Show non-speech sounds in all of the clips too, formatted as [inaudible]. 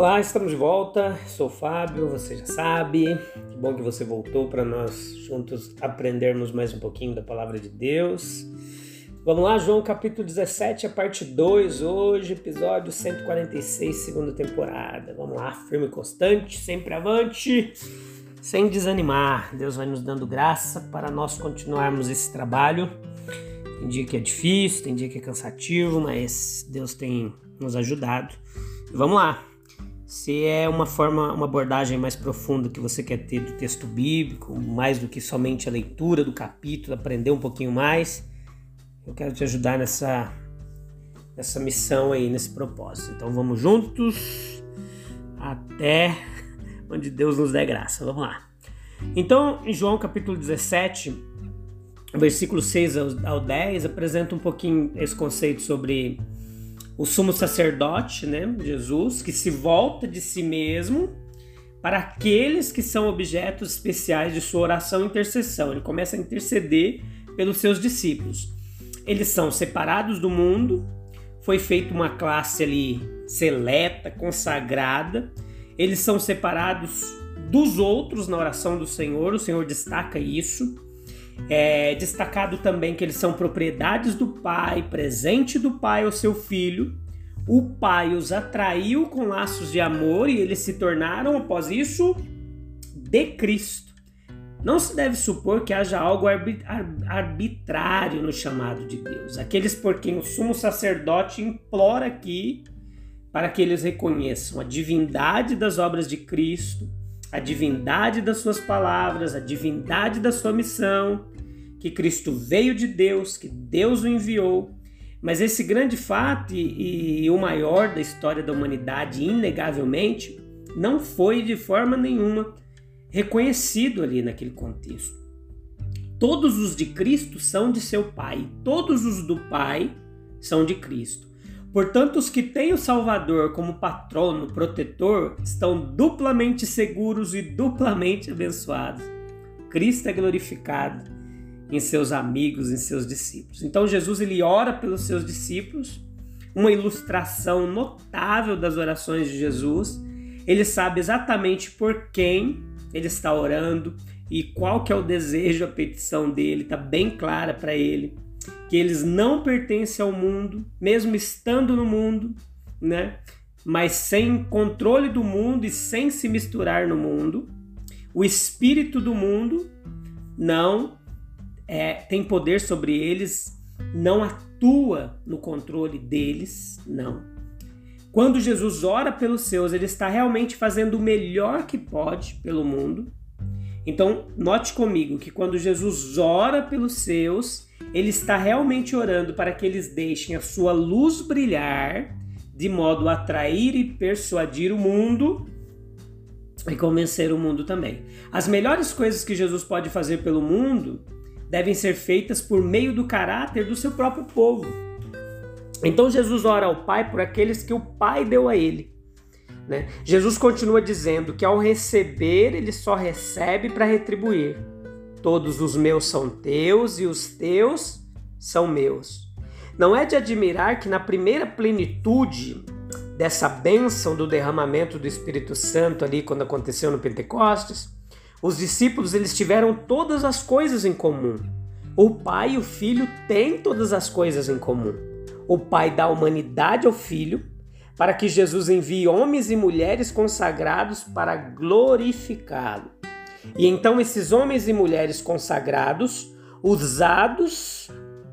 Olá, estamos de volta. Sou o Fábio, você já sabe. Que bom que você voltou para nós juntos aprendermos mais um pouquinho da palavra de Deus. Vamos lá, João capítulo 17, a parte 2, hoje, episódio 146, segunda temporada. Vamos lá, firme e constante, sempre avante, sem desanimar. Deus vai nos dando graça para nós continuarmos esse trabalho. Tem dia que é difícil, tem dia que é cansativo, mas Deus tem nos ajudado. Vamos lá, se é uma forma, uma abordagem mais profunda que você quer ter do texto bíblico, mais do que somente a leitura do capítulo, aprender um pouquinho mais, eu quero te ajudar nessa, nessa missão aí, nesse propósito. Então vamos juntos até onde Deus nos dê graça. Vamos lá. Então, em João capítulo 17, versículo 6 ao 10, apresenta um pouquinho esse conceito sobre o sumo sacerdote, né, Jesus, que se volta de si mesmo para aqueles que são objetos especiais de sua oração e intercessão. Ele começa a interceder pelos seus discípulos. Eles são separados do mundo, foi feita uma classe ali seleta, consagrada. Eles são separados dos outros na oração do Senhor, o Senhor destaca isso. É destacado também que eles são propriedades do Pai, presente do Pai ao seu filho. O Pai os atraiu com laços de amor e eles se tornaram, após isso, de Cristo. Não se deve supor que haja algo arbitrário no chamado de Deus. Aqueles por quem o sumo sacerdote implora aqui para que eles reconheçam a divindade das obras de Cristo, a divindade das suas palavras, a divindade da sua missão, que Cristo veio de Deus, que Deus o enviou. Mas esse grande fato e, e o maior da história da humanidade, inegavelmente, não foi de forma nenhuma reconhecido ali naquele contexto. Todos os de Cristo são de seu Pai, todos os do Pai são de Cristo. Portanto, os que têm o Salvador como patrono, protetor, estão duplamente seguros e duplamente abençoados. Cristo é glorificado em seus amigos, em seus discípulos. Então, Jesus ele ora pelos seus discípulos, uma ilustração notável das orações de Jesus. Ele sabe exatamente por quem ele está orando e qual que é o desejo, a petição dele, está bem clara para ele que eles não pertencem ao mundo, mesmo estando no mundo, né? Mas sem controle do mundo e sem se misturar no mundo. O espírito do mundo não é, tem poder sobre eles, não atua no controle deles, não. Quando Jesus ora pelos seus, ele está realmente fazendo o melhor que pode pelo mundo. Então, note comigo que quando Jesus ora pelos seus, ele está realmente orando para que eles deixem a sua luz brilhar, de modo a atrair e persuadir o mundo e convencer o mundo também. As melhores coisas que Jesus pode fazer pelo mundo devem ser feitas por meio do caráter do seu próprio povo. Então Jesus ora ao Pai por aqueles que o Pai deu a ele. Né? Jesus continua dizendo que ao receber, ele só recebe para retribuir. Todos os meus são teus e os teus são meus. Não é de admirar que na primeira plenitude dessa bênção do derramamento do Espírito Santo ali quando aconteceu no Pentecostes, os discípulos eles tiveram todas as coisas em comum. O Pai e o Filho têm todas as coisas em comum. O Pai dá humanidade ao Filho para que Jesus envie homens e mulheres consagrados para glorificá-lo. E então esses homens e mulheres consagrados, usados,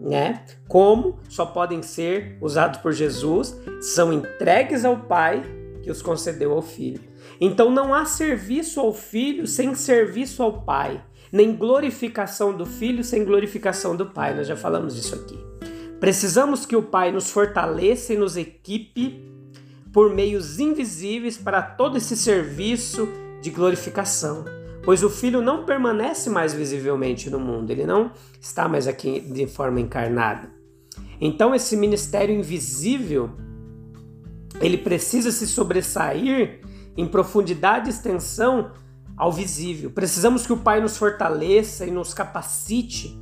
né, como só podem ser usados por Jesus, são entregues ao Pai que os concedeu ao Filho. Então não há serviço ao Filho sem serviço ao Pai. nem glorificação do Filho sem glorificação do Pai. Nós já falamos isso aqui. Precisamos que o Pai nos fortaleça e nos equipe por meios invisíveis para todo esse serviço de glorificação. Pois o Filho não permanece mais visivelmente no mundo, ele não está mais aqui de forma encarnada. Então, esse ministério invisível ele precisa se sobressair em profundidade e extensão ao visível. Precisamos que o Pai nos fortaleça e nos capacite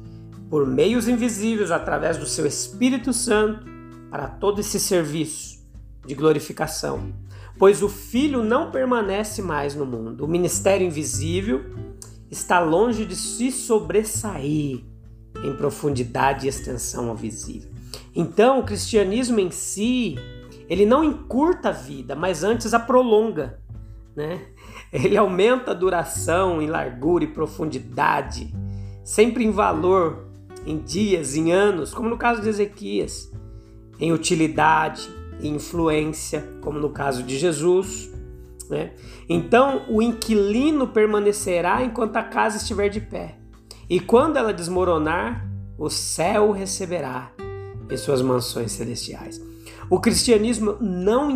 por meios invisíveis através do seu Espírito Santo para todo esse serviço de glorificação. Pois o Filho não permanece mais no mundo. O ministério invisível está longe de se sobressair em profundidade e extensão ao visível. Então, o cristianismo em si, ele não encurta a vida, mas antes a prolonga, né? [laughs] Ele aumenta a duração em largura e profundidade, sempre em valor em dias, em anos, como no caso de Ezequias, em utilidade, influência, como no caso de Jesus. Né? Então, o inquilino permanecerá enquanto a casa estiver de pé, e quando ela desmoronar, o céu receberá em suas mansões celestiais. O cristianismo não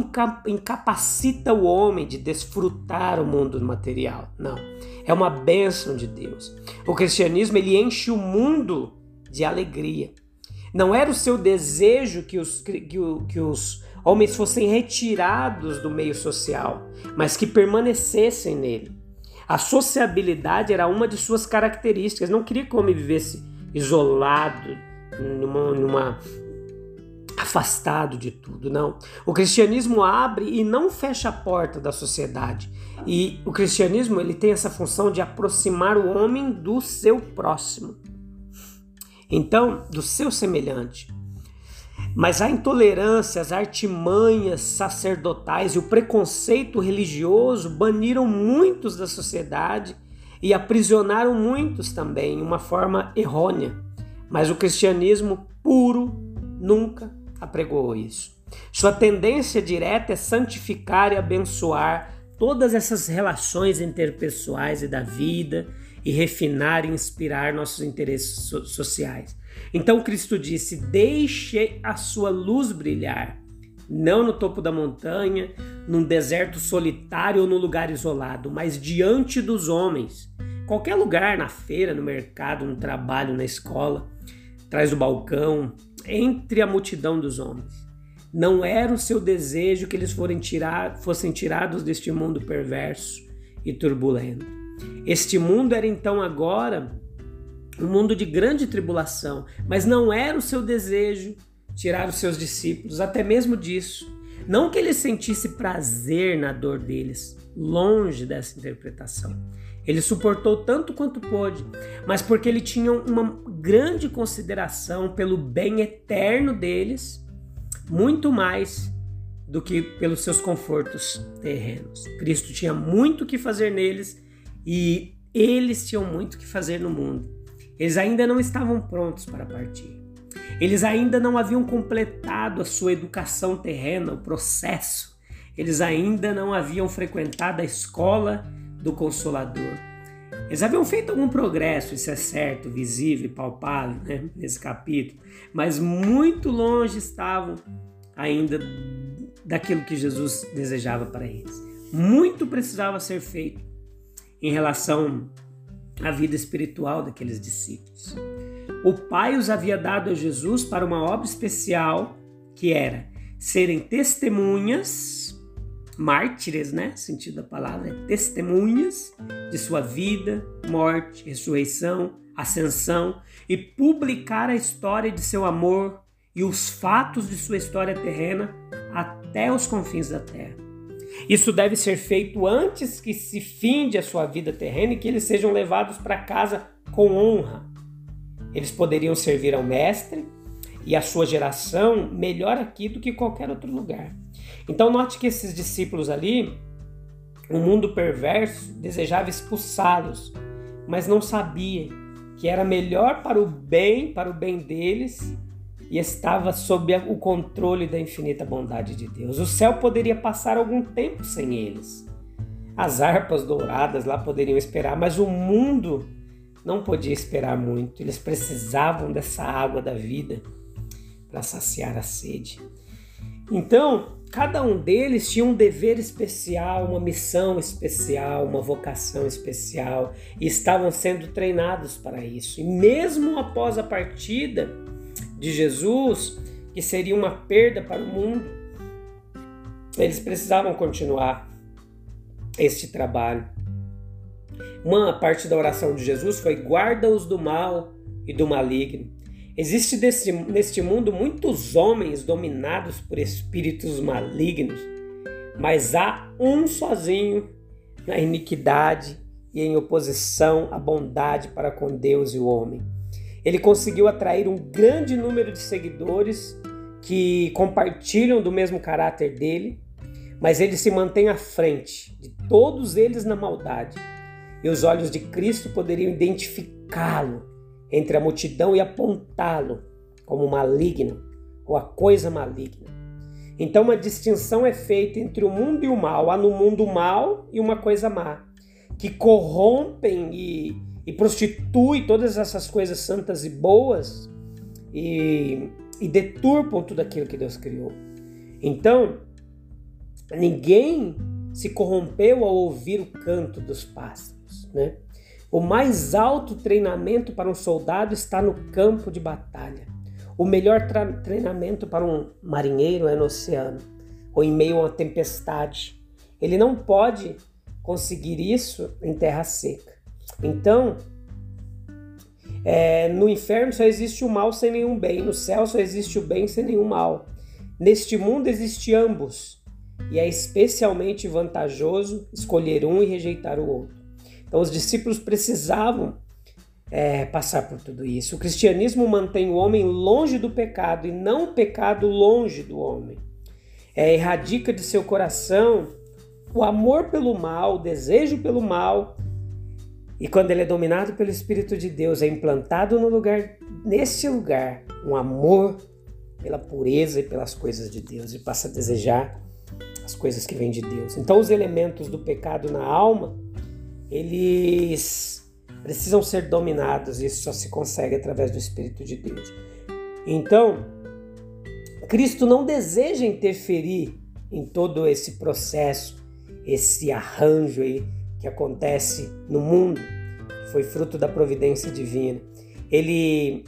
incapacita o homem de desfrutar o mundo material, não. É uma bênção de Deus. O cristianismo ele enche o mundo de alegria. Não era o seu desejo que os, que, que os homens fossem retirados do meio social, mas que permanecessem nele. A sociabilidade era uma de suas características. Não queria que o homem vivesse isolado, numa, numa afastado de tudo, não. O cristianismo abre e não fecha a porta da sociedade. E o cristianismo ele tem essa função de aproximar o homem do seu próximo. Então, do seu semelhante. Mas a intolerância, as artimanhas sacerdotais e o preconceito religioso baniram muitos da sociedade e aprisionaram muitos também, de uma forma errônea. Mas o cristianismo puro nunca apregoou isso. Sua tendência direta é santificar e abençoar todas essas relações interpessoais e da vida e refinar e inspirar nossos interesses so sociais. Então Cristo disse: Deixe a sua luz brilhar, não no topo da montanha, num deserto solitário ou num lugar isolado, mas diante dos homens. Qualquer lugar, na feira, no mercado, no trabalho, na escola, atrás do balcão, entre a multidão dos homens. Não era o seu desejo que eles fossem tirados deste mundo perverso e turbulento. Este mundo era então agora um mundo de grande tribulação, mas não era o seu desejo tirar os seus discípulos, até mesmo disso. Não que ele sentisse prazer na dor deles, longe dessa interpretação. Ele suportou tanto quanto pôde, mas porque ele tinha uma grande consideração pelo bem eterno deles, muito mais do que pelos seus confortos terrenos. Cristo tinha muito que fazer neles e eles tinham muito que fazer no mundo. Eles ainda não estavam prontos para partir. Eles ainda não haviam completado a sua educação terrena, o processo. Eles ainda não haviam frequentado a escola do Consolador. Eles haviam feito algum progresso, isso é certo, visível e palpável né, nesse capítulo, mas muito longe estavam ainda daquilo que Jesus desejava para eles. Muito precisava ser feito em relação à vida espiritual daqueles discípulos. O Pai os havia dado a Jesus para uma obra especial que era serem testemunhas, mártires, né? Sentido da palavra, é testemunhas de sua vida, morte, ressurreição, ascensão e publicar a história de seu amor e os fatos de sua história terrena até os confins da terra. Isso deve ser feito antes que se finde a sua vida terrena e que eles sejam levados para casa com honra. Eles poderiam servir ao Mestre e à sua geração melhor aqui do que qualquer outro lugar. Então, note que esses discípulos ali, o mundo perverso desejava expulsá-los, mas não sabia que era melhor para o bem, para o bem deles, e estava sob o controle da infinita bondade de Deus. O céu poderia passar algum tempo sem eles. As harpas douradas lá poderiam esperar, mas o mundo não podia esperar muito, eles precisavam dessa água da vida para saciar a sede. Então, cada um deles tinha um dever especial, uma missão especial, uma vocação especial e estavam sendo treinados para isso. E mesmo após a partida de Jesus, que seria uma perda para o mundo, eles precisavam continuar este trabalho. Uma parte da oração de Jesus foi: guarda-os do mal e do maligno. Existe desse, neste mundo muitos homens dominados por espíritos malignos, mas há um sozinho na iniquidade e em oposição à bondade para com Deus e o homem. Ele conseguiu atrair um grande número de seguidores que compartilham do mesmo caráter dele, mas ele se mantém à frente de todos eles na maldade. E os olhos de Cristo poderiam identificá-lo entre a multidão e apontá-lo como maligno ou a coisa maligna. Então, uma distinção é feita entre o mundo e o mal. Há no mundo o mal e uma coisa má, que corrompem e, e prostituem todas essas coisas santas e boas e, e deturpam tudo aquilo que Deus criou. Então, ninguém se corrompeu ao ouvir o canto dos pássaros, né? O mais alto treinamento para um soldado está no campo de batalha. O melhor treinamento para um marinheiro é no oceano ou em meio a uma tempestade. Ele não pode conseguir isso em terra seca. Então, é, no inferno só existe o mal sem nenhum bem, no céu só existe o bem sem nenhum mal. Neste mundo existe ambos, e é especialmente vantajoso escolher um e rejeitar o outro. Então, os discípulos precisavam é, passar por tudo isso. O cristianismo mantém o homem longe do pecado e não o pecado longe do homem. É, erradica de seu coração o amor pelo mal, o desejo pelo mal. E quando ele é dominado pelo Espírito de Deus, é implantado no lugar, nesse lugar, um amor pela pureza e pelas coisas de Deus e passa a desejar as coisas que vêm de Deus. Então, os elementos do pecado na alma eles precisam ser dominados e isso só se consegue através do Espírito de Deus. Então, Cristo não deseja interferir em todo esse processo, esse arranjo aí que acontece no mundo, que foi fruto da providência divina. Ele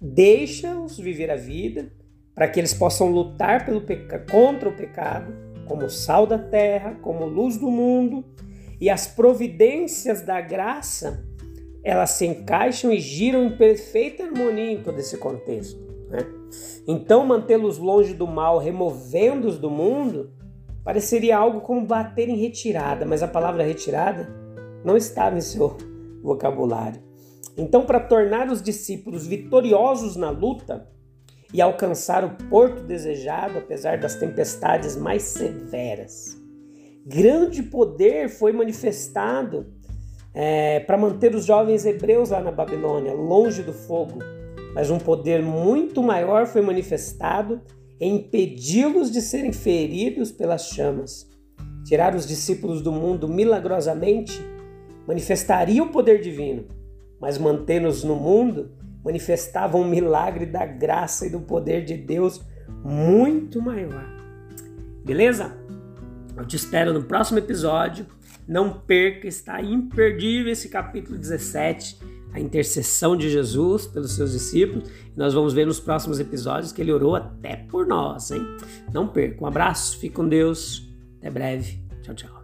deixa-os viver a vida para que eles possam lutar pelo contra o pecado, como sal da terra, como luz do mundo e as providências da graça elas se encaixam e giram em perfeita harmonia em todo esse contexto. Né? Então, mantê-los longe do mal, removendo-os do mundo, pareceria algo como bater em retirada, mas a palavra retirada não estava em seu vocabulário. Então, para tornar os discípulos vitoriosos na luta e alcançar o porto desejado, apesar das tempestades mais severas, grande poder foi manifestado é, para manter os jovens hebreus lá na Babilônia, longe do fogo. Mas um poder muito maior foi manifestado em impedi-los de serem feridos pelas chamas. Tirar os discípulos do mundo milagrosamente manifestaria o poder divino, mas mantê-los no mundo manifestava um milagre da graça e do poder de Deus muito maior. Beleza? Eu te espero no próximo episódio. Não perca, está imperdível esse capítulo 17, a intercessão de Jesus pelos seus discípulos. Nós vamos ver nos próximos episódios que ele orou até por nós, hein? Não perca. Um abraço, fique com Deus. Até breve. Tchau, tchau.